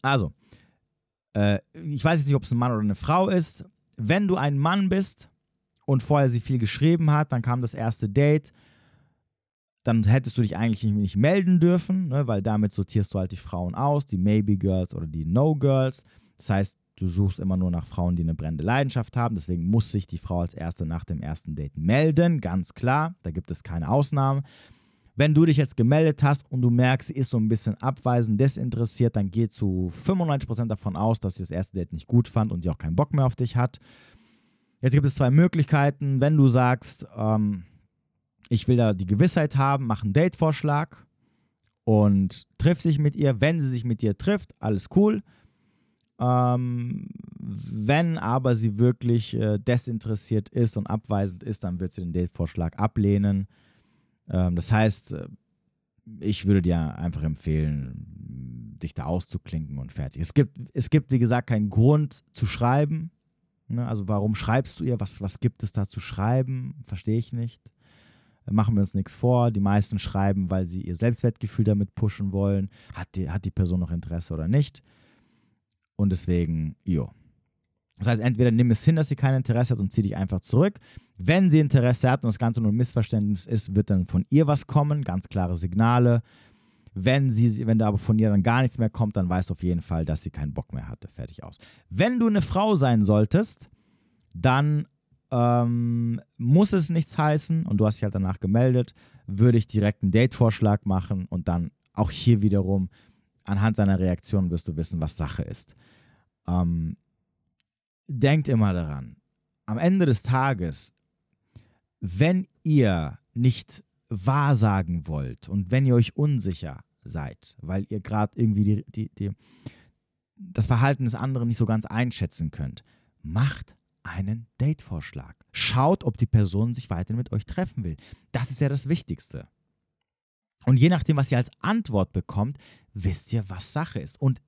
Also, äh, ich weiß jetzt nicht, ob es ein Mann oder eine Frau ist. Wenn du ein Mann bist und vorher sie viel geschrieben hat, dann kam das erste Date dann hättest du dich eigentlich nicht melden dürfen, ne, weil damit sortierst du halt die Frauen aus, die Maybe Girls oder die No Girls. Das heißt, du suchst immer nur nach Frauen, die eine brennende Leidenschaft haben. Deswegen muss sich die Frau als Erste nach dem ersten Date melden, ganz klar. Da gibt es keine Ausnahmen. Wenn du dich jetzt gemeldet hast und du merkst, sie ist so ein bisschen abweisend, desinteressiert, dann geh zu 95% davon aus, dass sie das erste Date nicht gut fand und sie auch keinen Bock mehr auf dich hat. Jetzt gibt es zwei Möglichkeiten. Wenn du sagst, ähm, ich will da die Gewissheit haben, mach einen Date-Vorschlag und triff sich mit ihr. Wenn sie sich mit dir trifft, alles cool. Ähm, wenn aber sie wirklich äh, desinteressiert ist und abweisend ist, dann wird sie den Date-Vorschlag ablehnen. Ähm, das heißt, äh, ich würde dir einfach empfehlen, dich da auszuklinken und fertig. Es gibt, es gibt wie gesagt, keinen Grund zu schreiben. Ne? Also warum schreibst du ihr? Was, was gibt es da zu schreiben? Verstehe ich nicht machen wir uns nichts vor. Die meisten schreiben, weil sie ihr Selbstwertgefühl damit pushen wollen. Hat die, hat die Person noch Interesse oder nicht? Und deswegen, jo. Das heißt, entweder nimm es hin, dass sie kein Interesse hat und zieh dich einfach zurück. Wenn sie Interesse hat und das Ganze nur ein Missverständnis ist, wird dann von ihr was kommen, ganz klare Signale. Wenn, sie, wenn da aber von ihr dann gar nichts mehr kommt, dann weißt du auf jeden Fall, dass sie keinen Bock mehr hatte. Fertig aus. Wenn du eine Frau sein solltest, dann ähm, muss es nichts heißen und du hast dich halt danach gemeldet, würde ich direkt einen Date-Vorschlag machen und dann auch hier wiederum anhand seiner Reaktion wirst du wissen, was Sache ist. Ähm, denkt immer daran, am Ende des Tages, wenn ihr nicht wahrsagen wollt und wenn ihr euch unsicher seid, weil ihr gerade irgendwie die, die, die, das Verhalten des anderen nicht so ganz einschätzen könnt, macht einen Date-Vorschlag. Schaut, ob die Person sich weiterhin mit euch treffen will. Das ist ja das Wichtigste. Und je nachdem, was ihr als Antwort bekommt, wisst ihr, was Sache ist. Und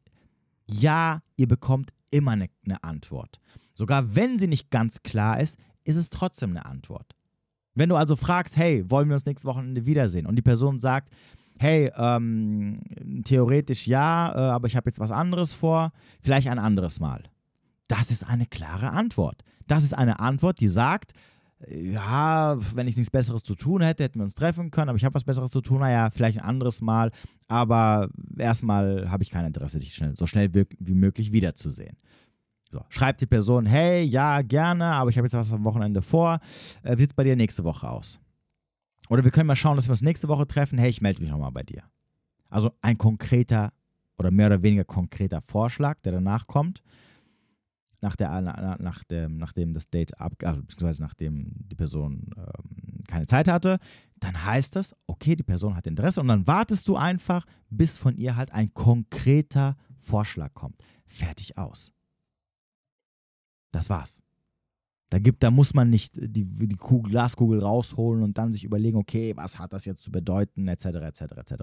ja, ihr bekommt immer eine, eine Antwort. Sogar wenn sie nicht ganz klar ist, ist es trotzdem eine Antwort. Wenn du also fragst, hey, wollen wir uns nächstes Wochenende wiedersehen? Und die Person sagt, hey, ähm, theoretisch ja, äh, aber ich habe jetzt was anderes vor, vielleicht ein anderes Mal. Das ist eine klare Antwort. Das ist eine Antwort, die sagt, ja, wenn ich nichts Besseres zu tun hätte, hätten wir uns treffen können, aber ich habe was Besseres zu tun, naja, vielleicht ein anderes Mal, aber erstmal habe ich kein Interesse, dich schnell, so schnell wie möglich wiederzusehen. So, schreibt die Person, hey, ja, gerne, aber ich habe jetzt was am Wochenende vor, äh, wie sieht es bei dir nächste Woche aus? Oder wir können mal schauen, dass wir uns nächste Woche treffen, hey, ich melde mich nochmal bei dir. Also ein konkreter oder mehr oder weniger konkreter Vorschlag, der danach kommt nach der, nach dem, nachdem das Date ab, also beziehungsweise nachdem die Person ähm, keine Zeit hatte, dann heißt das, okay, die Person hat Interesse und dann wartest du einfach, bis von ihr halt ein konkreter Vorschlag kommt. Fertig aus. Das war's. Da, gibt, da muss man nicht die, die Kugel, Glaskugel rausholen und dann sich überlegen, okay, was hat das jetzt zu bedeuten, etc., etc., etc.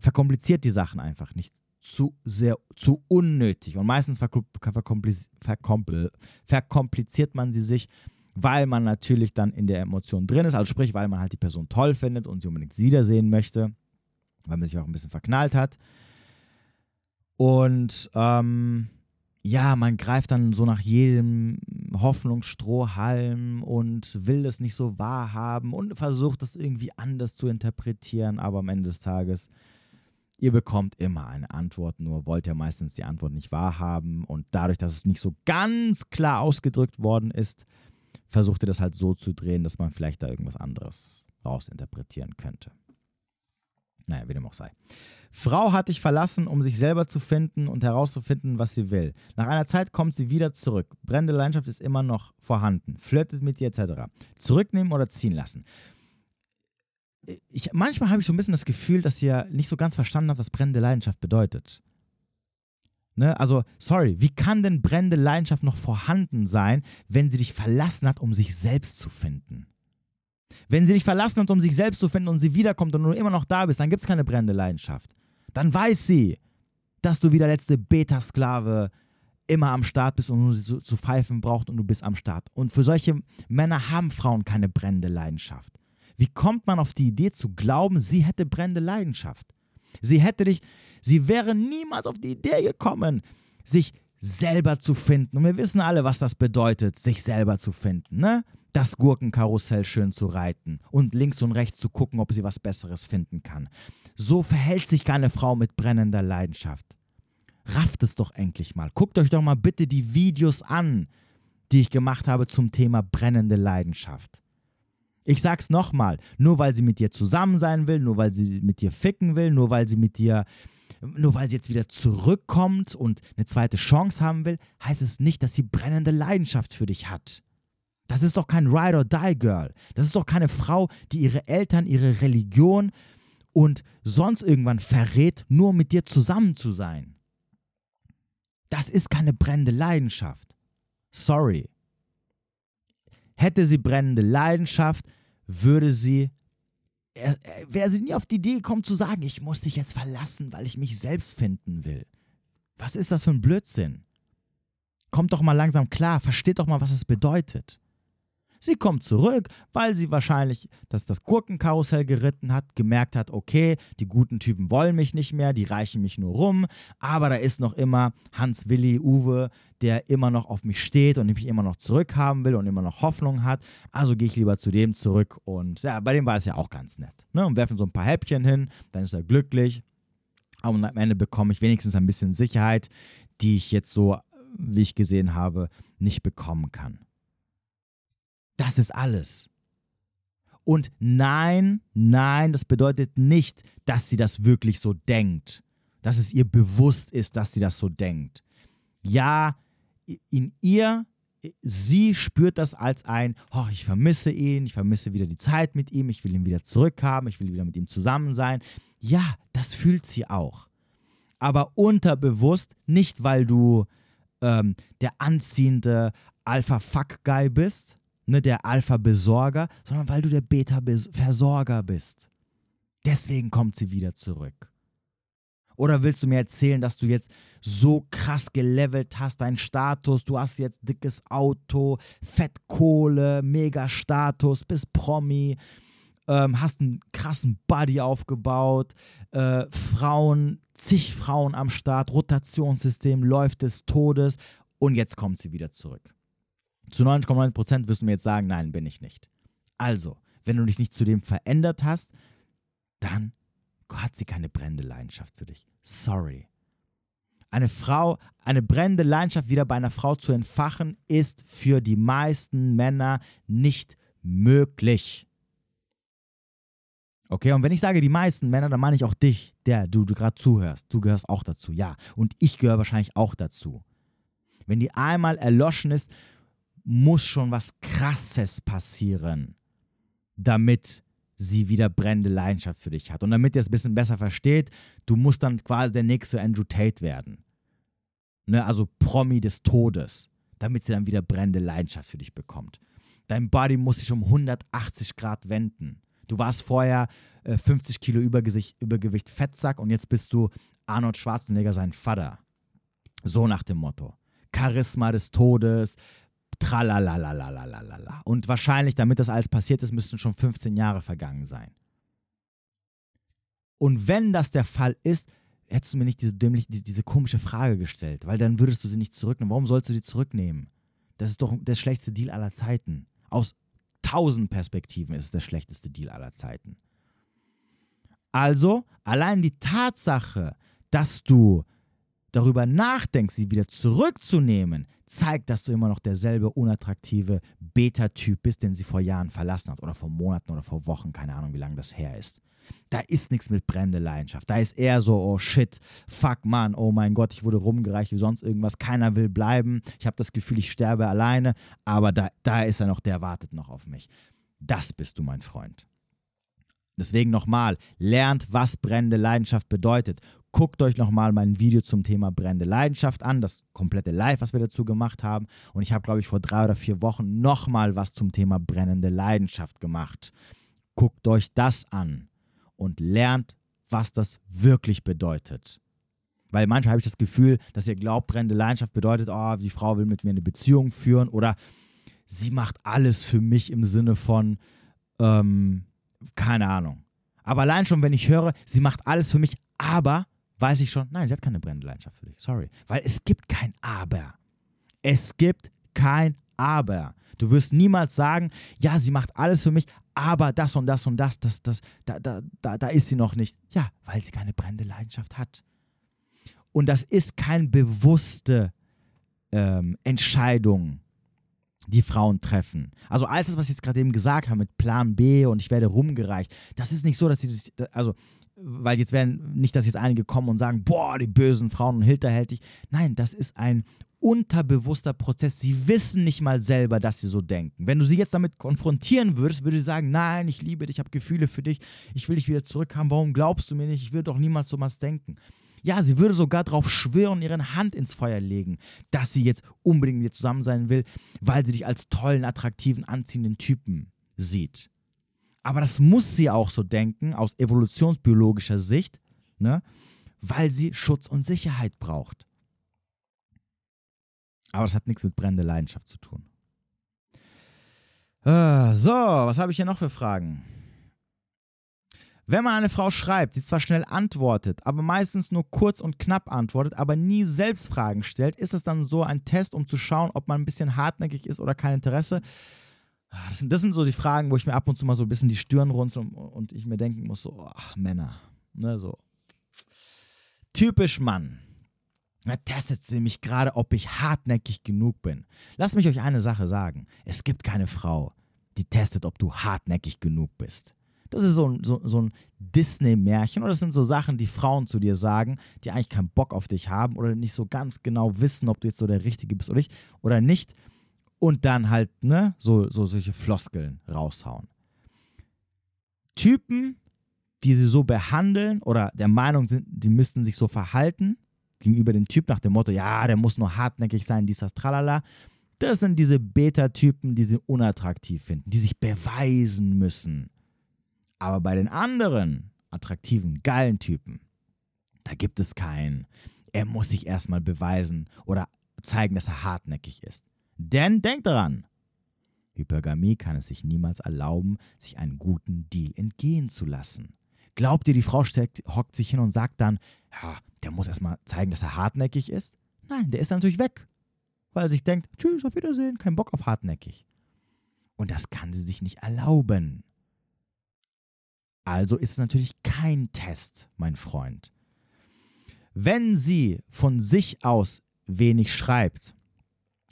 Verkompliziert die Sachen einfach nicht zu sehr, zu unnötig. Und meistens verkompliziert man sie sich, weil man natürlich dann in der Emotion drin ist, also sprich, weil man halt die Person toll findet und sie unbedingt wiedersehen möchte, weil man sich auch ein bisschen verknallt hat. Und ähm, ja, man greift dann so nach jedem Hoffnungsstrohhalm und will das nicht so wahrhaben und versucht das irgendwie anders zu interpretieren, aber am Ende des Tages, ihr bekommt immer eine Antwort, nur wollt ihr meistens die Antwort nicht wahrhaben und dadurch, dass es nicht so ganz klar ausgedrückt worden ist, versucht ihr das halt so zu drehen, dass man vielleicht da irgendwas anderes rausinterpretieren könnte. Naja, wie dem auch sei. Frau hat dich verlassen, um sich selber zu finden und herauszufinden, was sie will. Nach einer Zeit kommt sie wieder zurück. Brennende Leidenschaft ist immer noch vorhanden. Flirtet mit dir etc. Zurücknehmen oder ziehen lassen. Ich, manchmal habe ich so ein bisschen das Gefühl, dass ihr nicht so ganz verstanden habt, was brennende Leidenschaft bedeutet. Ne? Also, sorry, wie kann denn brennende Leidenschaft noch vorhanden sein, wenn sie dich verlassen hat, um sich selbst zu finden? Wenn sie dich verlassen hat, um sich selbst zu finden und sie wiederkommt und du immer noch da bist, dann gibt es keine brennende Leidenschaft dann weiß sie, dass du wie der letzte Beta-Sklave immer am Start bist und nur sie zu, zu pfeifen braucht und du bist am Start. Und für solche Männer haben Frauen keine brennende Leidenschaft. Wie kommt man auf die Idee zu glauben, sie hätte brennende Leidenschaft? Sie hätte dich, sie wäre niemals auf die Idee gekommen, sich selber zu finden. Und wir wissen alle, was das bedeutet, sich selber zu finden, ne? Das Gurkenkarussell schön zu reiten und links und rechts zu gucken, ob sie was Besseres finden kann. So verhält sich keine Frau mit brennender Leidenschaft. Rafft es doch endlich mal. Guckt euch doch mal bitte die Videos an, die ich gemacht habe zum Thema brennende Leidenschaft. Ich sag's nochmal, nur weil sie mit dir zusammen sein will, nur weil sie mit dir ficken will, nur weil sie mit dir, nur weil sie jetzt wieder zurückkommt und eine zweite Chance haben will, heißt es nicht, dass sie brennende Leidenschaft für dich hat. Das ist doch kein Ride or Die Girl. Das ist doch keine Frau, die ihre Eltern, ihre Religion und sonst irgendwann verrät, nur mit dir zusammen zu sein. Das ist keine brennende Leidenschaft. Sorry. Hätte sie brennende Leidenschaft, würde sie, wäre sie nie auf die Idee gekommen zu sagen, ich muss dich jetzt verlassen, weil ich mich selbst finden will. Was ist das für ein Blödsinn? Kommt doch mal langsam klar, versteht doch mal, was es bedeutet. Sie kommt zurück, weil sie wahrscheinlich das, das Gurkenkarussell geritten hat, gemerkt hat, okay, die guten Typen wollen mich nicht mehr, die reichen mich nur rum, aber da ist noch immer Hans, Willi, Uwe, der immer noch auf mich steht und mich immer noch zurückhaben will und immer noch Hoffnung hat. Also gehe ich lieber zu dem zurück und ja, bei dem war es ja auch ganz nett. Ne? Und werfen so ein paar Häppchen hin, dann ist er glücklich. Und am Ende bekomme ich wenigstens ein bisschen Sicherheit, die ich jetzt so, wie ich gesehen habe, nicht bekommen kann. Das ist alles. Und nein, nein, das bedeutet nicht, dass sie das wirklich so denkt. Dass es ihr bewusst ist, dass sie das so denkt. Ja, in ihr, sie spürt das als ein, oh, ich vermisse ihn, ich vermisse wieder die Zeit mit ihm, ich will ihn wieder zurückhaben, ich will wieder mit ihm zusammen sein. Ja, das fühlt sie auch. Aber unterbewusst, nicht weil du ähm, der anziehende Alpha-Fuck-Guy bist, ne, der Alpha-Besorger, sondern weil du der Beta-Versorger bist. Deswegen kommt sie wieder zurück. Oder willst du mir erzählen, dass du jetzt so krass gelevelt hast, dein Status, du hast jetzt dickes Auto, Fettkohle, Mega-Status, bist Promi, ähm, hast einen krassen Body aufgebaut, äh, Frauen, zig Frauen am Start, Rotationssystem läuft des Todes und jetzt kommt sie wieder zurück. Zu 90,9% wirst du mir jetzt sagen, nein, bin ich nicht. Also, wenn du dich nicht zu dem verändert hast, dann hat sie keine brennende Leidenschaft für dich. Sorry. Eine Frau, eine brennende Leidenschaft wieder bei einer Frau zu entfachen, ist für die meisten Männer nicht möglich. Okay, und wenn ich sage die meisten Männer, dann meine ich auch dich, der du, du gerade zuhörst. Du gehörst auch dazu, ja. Und ich gehöre wahrscheinlich auch dazu. Wenn die einmal erloschen ist, muss schon was Krasses passieren, damit sie wieder brennende Leidenschaft für dich hat. Und damit ihr es ein bisschen besser versteht, du musst dann quasi der nächste Andrew Tate werden. Ne? Also Promi des Todes. damit sie dann wieder brennende Leidenschaft für dich bekommt. Dein Body muss sich um 180 Grad wenden. Du warst vorher äh, 50 Kilo Übergewicht, Fettsack und jetzt bist du Arnold Schwarzenegger, sein Vater. So nach dem Motto. Charisma des Todes, tralalalalala. Und wahrscheinlich, damit das alles passiert ist, müssten schon 15 Jahre vergangen sein. Und wenn das der Fall ist, hättest du mir nicht diese, dämlich, diese komische Frage gestellt, weil dann würdest du sie nicht zurücknehmen. Warum sollst du sie zurücknehmen? Das ist doch der schlechteste Deal aller Zeiten. Aus tausend Perspektiven ist es der schlechteste Deal aller Zeiten. Also, allein die Tatsache, dass du darüber nachdenkst, sie wieder zurückzunehmen, zeigt, dass du immer noch derselbe unattraktive Beta-Typ bist, den sie vor Jahren verlassen hat oder vor Monaten oder vor Wochen, keine Ahnung, wie lange das her ist. Da ist nichts mit brennender Leidenschaft. Da ist eher so, oh shit, fuck man, oh mein Gott, ich wurde rumgereicht wie sonst irgendwas, keiner will bleiben. Ich habe das Gefühl, ich sterbe alleine, aber da, da ist er noch, der wartet noch auf mich. Das bist du, mein Freund. Deswegen nochmal, lernt, was brennende Leidenschaft bedeutet. Guckt euch nochmal mein Video zum Thema brennende Leidenschaft an, das komplette Live, was wir dazu gemacht haben. Und ich habe, glaube ich, vor drei oder vier Wochen nochmal was zum Thema brennende Leidenschaft gemacht. Guckt euch das an und lernt, was das wirklich bedeutet. Weil manchmal habe ich das Gefühl, dass ihr glaubt, brennende Leidenschaft bedeutet, oh, die Frau will mit mir eine Beziehung führen oder sie macht alles für mich im Sinne von, ähm, keine Ahnung. Aber allein schon, wenn ich höre, sie macht alles für mich, aber weiß ich schon, nein, sie hat keine brennende Leidenschaft für dich. Sorry. Weil es gibt kein Aber. Es gibt kein Aber. Du wirst niemals sagen, ja, sie macht alles für mich, aber das und das und das, das, das, da, da, da, da ist sie noch nicht. Ja, weil sie keine brennende Leidenschaft hat. Und das ist keine bewusste ähm, Entscheidung, die Frauen treffen. Also alles das, was ich jetzt gerade eben gesagt habe mit Plan B und ich werde rumgereicht, das ist nicht so, dass sie das, also weil jetzt werden nicht, dass jetzt einige kommen und sagen, boah, die bösen Frauen und hinterhältig. Nein, das ist ein unterbewusster Prozess. Sie wissen nicht mal selber, dass sie so denken. Wenn du sie jetzt damit konfrontieren würdest, würde sie sagen, nein, ich liebe dich, ich habe Gefühle für dich, ich will dich wieder zurückhaben, warum glaubst du mir nicht? Ich würde doch niemals so was denken. Ja, sie würde sogar darauf schwören, ihre Hand ins Feuer legen, dass sie jetzt unbedingt mit dir zusammen sein will, weil sie dich als tollen, attraktiven, anziehenden Typen sieht. Aber das muss sie auch so denken, aus evolutionsbiologischer Sicht, ne? weil sie Schutz und Sicherheit braucht. Aber das hat nichts mit brennender Leidenschaft zu tun. Äh, so, was habe ich hier noch für Fragen? Wenn man eine Frau schreibt, sie zwar schnell antwortet, aber meistens nur kurz und knapp antwortet, aber nie selbst Fragen stellt, ist es dann so ein Test, um zu schauen, ob man ein bisschen hartnäckig ist oder kein Interesse? Ah, das sind, das sind so die Fragen, wo ich mir ab und zu mal so ein bisschen die Stirn runzel und, und ich mir denken muss, so, ach, Männer. Ne, so. Typisch Mann. Da testet sie mich gerade, ob ich hartnäckig genug bin. Lasst mich euch eine Sache sagen. Es gibt keine Frau, die testet, ob du hartnäckig genug bist. Das ist so ein, so, so ein Disney-Märchen oder das sind so Sachen, die Frauen zu dir sagen, die eigentlich keinen Bock auf dich haben oder nicht so ganz genau wissen, ob du jetzt so der Richtige bist oder nicht. Oder nicht und dann halt, ne, so, so solche Floskeln raushauen. Typen, die sie so behandeln oder der Meinung sind, sie müssten sich so verhalten gegenüber dem Typ nach dem Motto, ja, der muss nur hartnäckig sein, dies, das, tralala. Das sind diese Beta-Typen, die sie unattraktiv finden, die sich beweisen müssen. Aber bei den anderen attraktiven, geilen Typen, da gibt es keinen. Er muss sich erstmal beweisen oder zeigen, dass er hartnäckig ist. Denn denkt daran, Hypergamie kann es sich niemals erlauben, sich einen guten Deal entgehen zu lassen. Glaubt ihr, die Frau steckt, hockt sich hin und sagt dann, ja, der muss erstmal zeigen, dass er hartnäckig ist? Nein, der ist natürlich weg, weil er sich denkt, tschüss, auf Wiedersehen, kein Bock auf hartnäckig. Und das kann sie sich nicht erlauben. Also ist es natürlich kein Test, mein Freund. Wenn sie von sich aus wenig schreibt,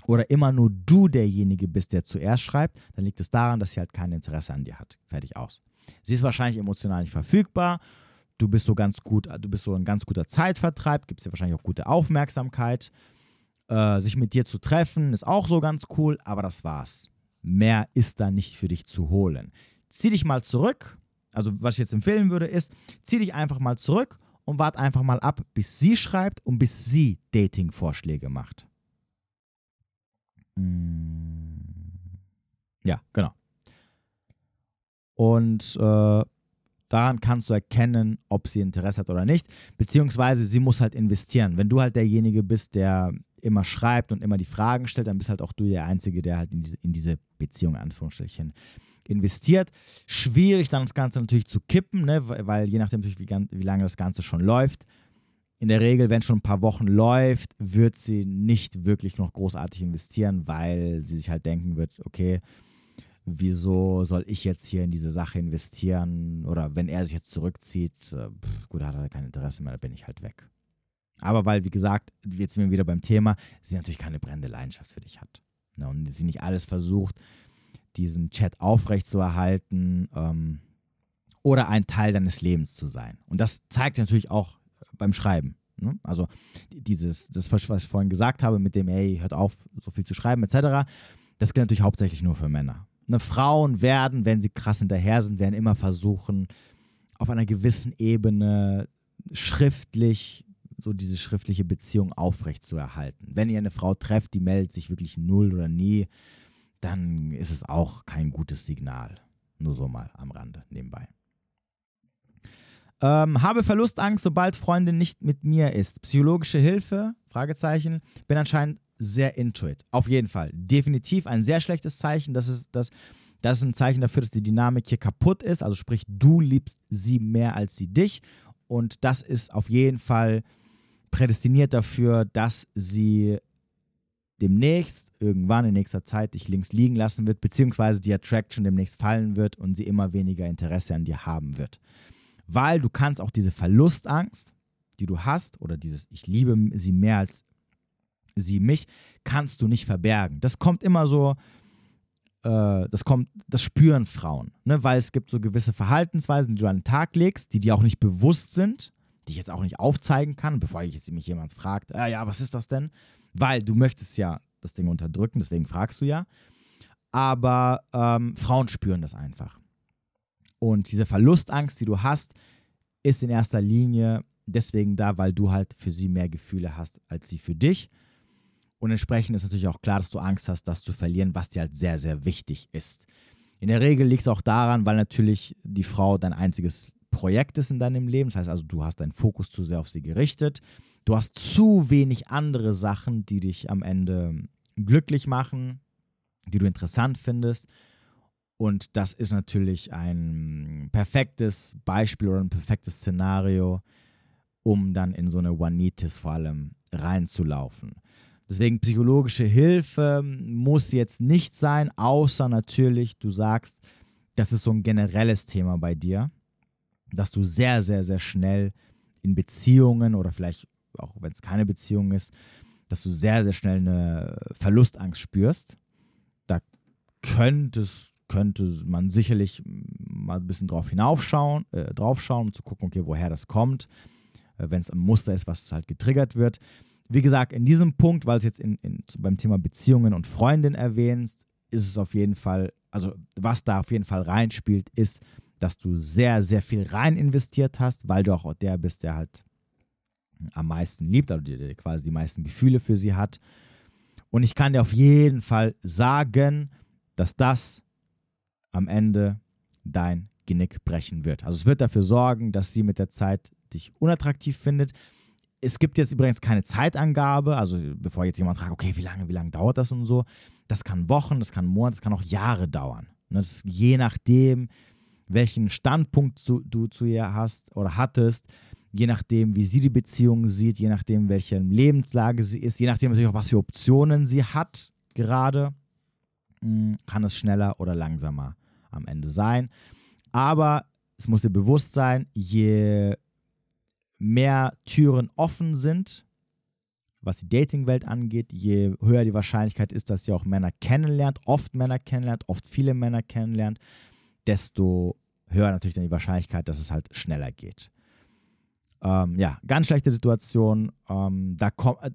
oder immer nur du derjenige bist, der zuerst schreibt, dann liegt es daran, dass sie halt kein Interesse an dir hat. Fertig aus. Sie ist wahrscheinlich emotional nicht verfügbar. Du bist so ganz gut, du bist so ein ganz guter Zeitvertreib, gibt es dir wahrscheinlich auch gute Aufmerksamkeit. Äh, sich mit dir zu treffen ist auch so ganz cool, aber das war's. Mehr ist da nicht für dich zu holen. Zieh dich mal zurück. Also, was ich jetzt empfehlen würde, ist, zieh dich einfach mal zurück und wart einfach mal ab, bis sie schreibt und bis sie Dating-Vorschläge macht. Ja, genau. Und äh, daran kannst du erkennen, ob sie Interesse hat oder nicht. Beziehungsweise sie muss halt investieren. Wenn du halt derjenige bist, der immer schreibt und immer die Fragen stellt, dann bist halt auch du der Einzige, der halt in diese, in diese Beziehung, Anführungsstrichen, investiert. Schwierig dann das Ganze natürlich zu kippen, ne? weil je nachdem wie, wie lange das Ganze schon läuft, in der Regel, wenn schon ein paar Wochen läuft, wird sie nicht wirklich noch großartig investieren, weil sie sich halt denken wird, okay, wieso soll ich jetzt hier in diese Sache investieren? Oder wenn er sich jetzt zurückzieht, äh, pff, gut, hat er kein Interesse mehr, dann bin ich halt weg. Aber weil, wie gesagt, jetzt sind wir wieder beim Thema, sie natürlich keine brennende Leidenschaft für dich hat. Ne? Und sie nicht alles versucht, diesen Chat aufrechtzuerhalten ähm, oder ein Teil deines Lebens zu sein. Und das zeigt natürlich auch beim Schreiben. Ne? Also dieses, das, was ich vorhin gesagt habe, mit dem, hey, hört auf, so viel zu schreiben, etc., das gilt natürlich hauptsächlich nur für Männer. Ne, Frauen werden, wenn sie krass hinterher sind, werden immer versuchen, auf einer gewissen Ebene schriftlich so diese schriftliche Beziehung aufrechtzuerhalten. Wenn ihr eine Frau trefft, die meldet sich wirklich null oder nie, dann ist es auch kein gutes Signal. Nur so mal am Rande nebenbei. Ähm, habe Verlustangst, sobald Freundin nicht mit mir ist. Psychologische Hilfe? Fragezeichen. Bin anscheinend sehr into it. Auf jeden Fall. Definitiv ein sehr schlechtes Zeichen. Das ist, das, das ist ein Zeichen dafür, dass die Dynamik hier kaputt ist. Also sprich, du liebst sie mehr als sie dich. Und das ist auf jeden Fall prädestiniert dafür, dass sie demnächst, irgendwann in nächster Zeit, dich links liegen lassen wird, beziehungsweise die Attraction demnächst fallen wird und sie immer weniger Interesse an dir haben wird. Weil du kannst auch diese Verlustangst, die du hast, oder dieses Ich liebe sie mehr als sie mich, kannst du nicht verbergen. Das kommt immer so, äh, das kommt, das spüren Frauen, ne? weil es gibt so gewisse Verhaltensweisen, die du an den Tag legst, die dir auch nicht bewusst sind, die ich jetzt auch nicht aufzeigen kann, bevor ich jetzt mich jemand fragt, äh, ja, was ist das denn? Weil du möchtest ja das Ding unterdrücken, deswegen fragst du ja. Aber ähm, Frauen spüren das einfach. Und diese Verlustangst, die du hast, ist in erster Linie deswegen da, weil du halt für sie mehr Gefühle hast als sie für dich. Und entsprechend ist natürlich auch klar, dass du Angst hast, das zu verlieren, was dir halt sehr, sehr wichtig ist. In der Regel liegt es auch daran, weil natürlich die Frau dein einziges Projekt ist in deinem Leben. Das heißt also, du hast deinen Fokus zu sehr auf sie gerichtet. Du hast zu wenig andere Sachen, die dich am Ende glücklich machen, die du interessant findest. Und das ist natürlich ein perfektes Beispiel oder ein perfektes Szenario, um dann in so eine One-Nitis vor allem reinzulaufen. Deswegen psychologische Hilfe muss jetzt nicht sein, außer natürlich, du sagst, das ist so ein generelles Thema bei dir, dass du sehr, sehr, sehr schnell in Beziehungen oder vielleicht auch wenn es keine Beziehung ist, dass du sehr, sehr schnell eine Verlustangst spürst. Da könntest, könnte man sicherlich mal ein bisschen drauf hinaufschauen, äh, draufschauen, um zu gucken, okay, woher das kommt, äh, wenn es ein Muster ist, was halt getriggert wird. Wie gesagt, in diesem Punkt, weil es jetzt in, in, beim Thema Beziehungen und Freundin erwähnst, ist es auf jeden Fall, also was da auf jeden Fall reinspielt, ist, dass du sehr, sehr viel rein investiert hast, weil du auch der bist, der halt am meisten liebt, also der quasi die meisten Gefühle für sie hat. Und ich kann dir auf jeden Fall sagen, dass das am Ende dein Genick brechen wird. Also es wird dafür sorgen, dass sie mit der Zeit dich unattraktiv findet. Es gibt jetzt übrigens keine Zeitangabe, also bevor jetzt jemand fragt, okay, wie lange, wie lange dauert das und so. Das kann Wochen, das kann Monate, das kann auch Jahre dauern. Das ist je nachdem, welchen Standpunkt du, du zu ihr hast oder hattest, je nachdem, wie sie die Beziehung sieht, je nachdem, welche Lebenslage sie ist, je nachdem natürlich auch, was für Optionen sie hat gerade, kann es schneller oder langsamer am Ende sein. Aber es muss dir bewusst sein, je mehr Türen offen sind, was die Datingwelt angeht, je höher die Wahrscheinlichkeit ist, dass sie auch Männer kennenlernt, oft Männer kennenlernt, oft viele Männer kennenlernt, desto höher natürlich dann die Wahrscheinlichkeit, dass es halt schneller geht. Ähm, ja, ganz schlechte Situation. Ähm, da komm, äh,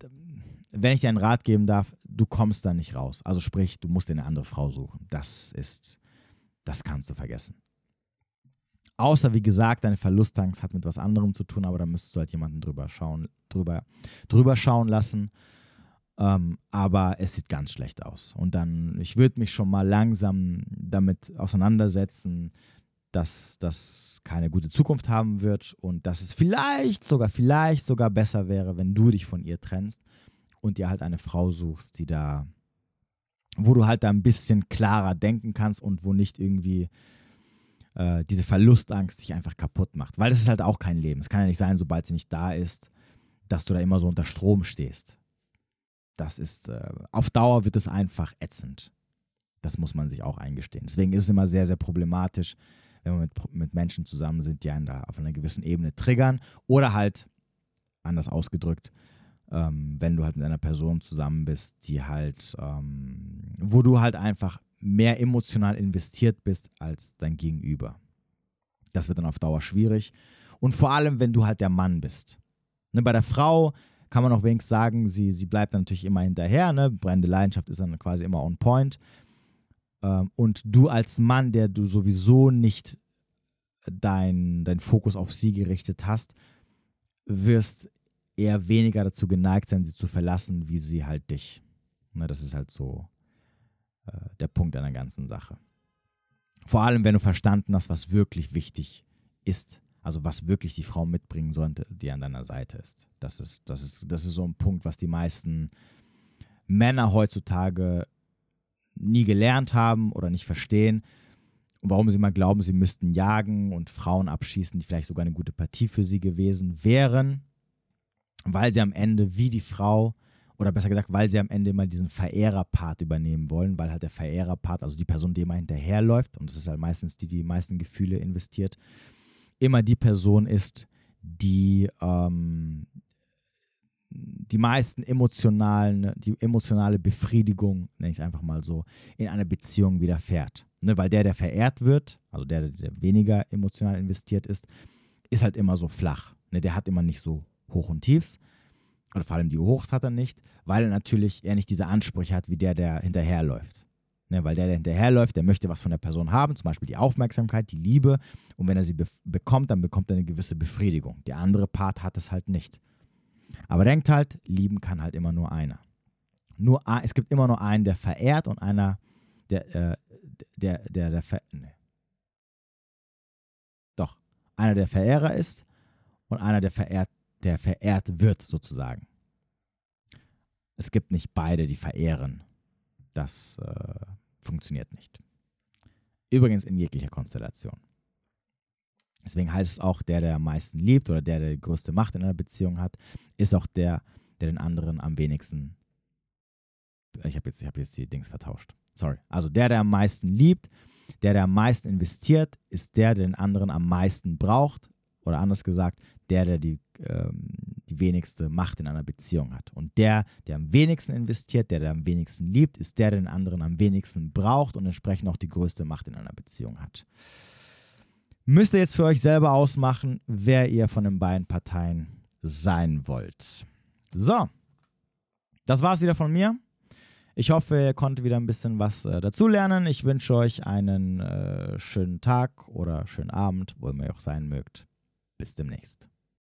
wenn ich dir einen Rat geben darf, du kommst da nicht raus. Also sprich, du musst dir eine andere Frau suchen. Das ist, das kannst du vergessen. Außer, wie gesagt, deine Verlustangst hat mit was anderem zu tun, aber da müsstest du halt jemanden drüber schauen, drüber, drüber schauen lassen. Ähm, aber es sieht ganz schlecht aus. Und dann, ich würde mich schon mal langsam damit auseinandersetzen, dass das keine gute Zukunft haben wird und dass es vielleicht sogar, vielleicht sogar besser wäre, wenn du dich von ihr trennst und dir halt eine Frau suchst, die da, wo du halt da ein bisschen klarer denken kannst und wo nicht irgendwie äh, diese Verlustangst dich einfach kaputt macht. Weil das ist halt auch kein Leben. Es kann ja nicht sein, sobald sie nicht da ist, dass du da immer so unter Strom stehst. Das ist, äh, auf Dauer wird es einfach ätzend. Das muss man sich auch eingestehen. Deswegen ist es immer sehr, sehr problematisch, wenn wir mit, mit Menschen zusammen sind, die einen da auf einer gewissen Ebene triggern. Oder halt, anders ausgedrückt, ähm, wenn du halt mit einer Person zusammen bist, die halt, ähm, wo du halt einfach mehr emotional investiert bist als dein Gegenüber. Das wird dann auf Dauer schwierig. Und vor allem, wenn du halt der Mann bist. Ne, bei der Frau kann man auch wenigstens sagen, sie, sie bleibt natürlich immer hinterher. Ne? Brennende Leidenschaft ist dann quasi immer on point. Ähm, und du als Mann, der du sowieso nicht dein, dein Fokus auf sie gerichtet hast, wirst eher weniger dazu geneigt sein, sie zu verlassen, wie sie halt dich. Ne, das ist halt so äh, der Punkt einer ganzen Sache. Vor allem, wenn du verstanden hast, was wirklich wichtig ist. Also was wirklich die Frau mitbringen sollte, die an deiner Seite ist. Das ist, das ist, das ist so ein Punkt, was die meisten Männer heutzutage nie gelernt haben oder nicht verstehen. Und warum sie mal glauben, sie müssten jagen und Frauen abschießen, die vielleicht sogar eine gute Partie für sie gewesen wären, weil sie am Ende wie die Frau, oder besser gesagt, weil sie am Ende immer diesen Verehrer-Part übernehmen wollen, weil halt der Verehrer-Part, also die Person, die immer hinterherläuft, und das ist halt meistens die, die die meisten Gefühle investiert, immer die Person ist, die ähm, die meisten emotionalen, die emotionale Befriedigung, nenne ich es einfach mal so, in einer Beziehung widerfährt. Ne, weil der, der verehrt wird, also der, der weniger emotional investiert ist, ist halt immer so flach. Ne, der hat immer nicht so Hoch und Tiefs. Oder vor allem die Hochs hat er nicht, weil er natürlich er nicht diese Ansprüche hat wie der, der hinterherläuft. Ne, weil der, der hinterherläuft, der möchte was von der Person haben, zum Beispiel die Aufmerksamkeit, die Liebe. Und wenn er sie be bekommt, dann bekommt er eine gewisse Befriedigung. Der andere Part hat es halt nicht. Aber denkt halt, lieben kann halt immer nur einer. Nur, es gibt immer nur einen, der verehrt und einer, der, äh, der, der, der, ver nee. Doch, einer, der Verehrer ist und einer, der verehrt, der verehrt wird, sozusagen. Es gibt nicht beide, die verehren. Das äh, funktioniert nicht. Übrigens in jeglicher Konstellation. Deswegen heißt es auch, der, der am meisten liebt oder der, der die größte Macht in einer Beziehung hat, ist auch der, der den anderen am wenigsten. Ich habe jetzt, hab jetzt die Dings vertauscht. Sorry. Also der, der am meisten liebt, der, der am meisten investiert, ist der, der den anderen am meisten braucht. Oder anders gesagt, der, der die, ähm, die wenigste Macht in einer Beziehung hat. Und der, der am wenigsten investiert, der, der am wenigsten liebt, ist der, der den anderen am wenigsten braucht und entsprechend auch die größte Macht in einer Beziehung hat. Müsst ihr jetzt für euch selber ausmachen, wer ihr von den beiden Parteien sein wollt. So, das war es wieder von mir. Ich hoffe, ihr konntet wieder ein bisschen was äh, dazulernen. Ich wünsche euch einen äh, schönen Tag oder schönen Abend, wo ihr auch sein mögt. Bis demnächst.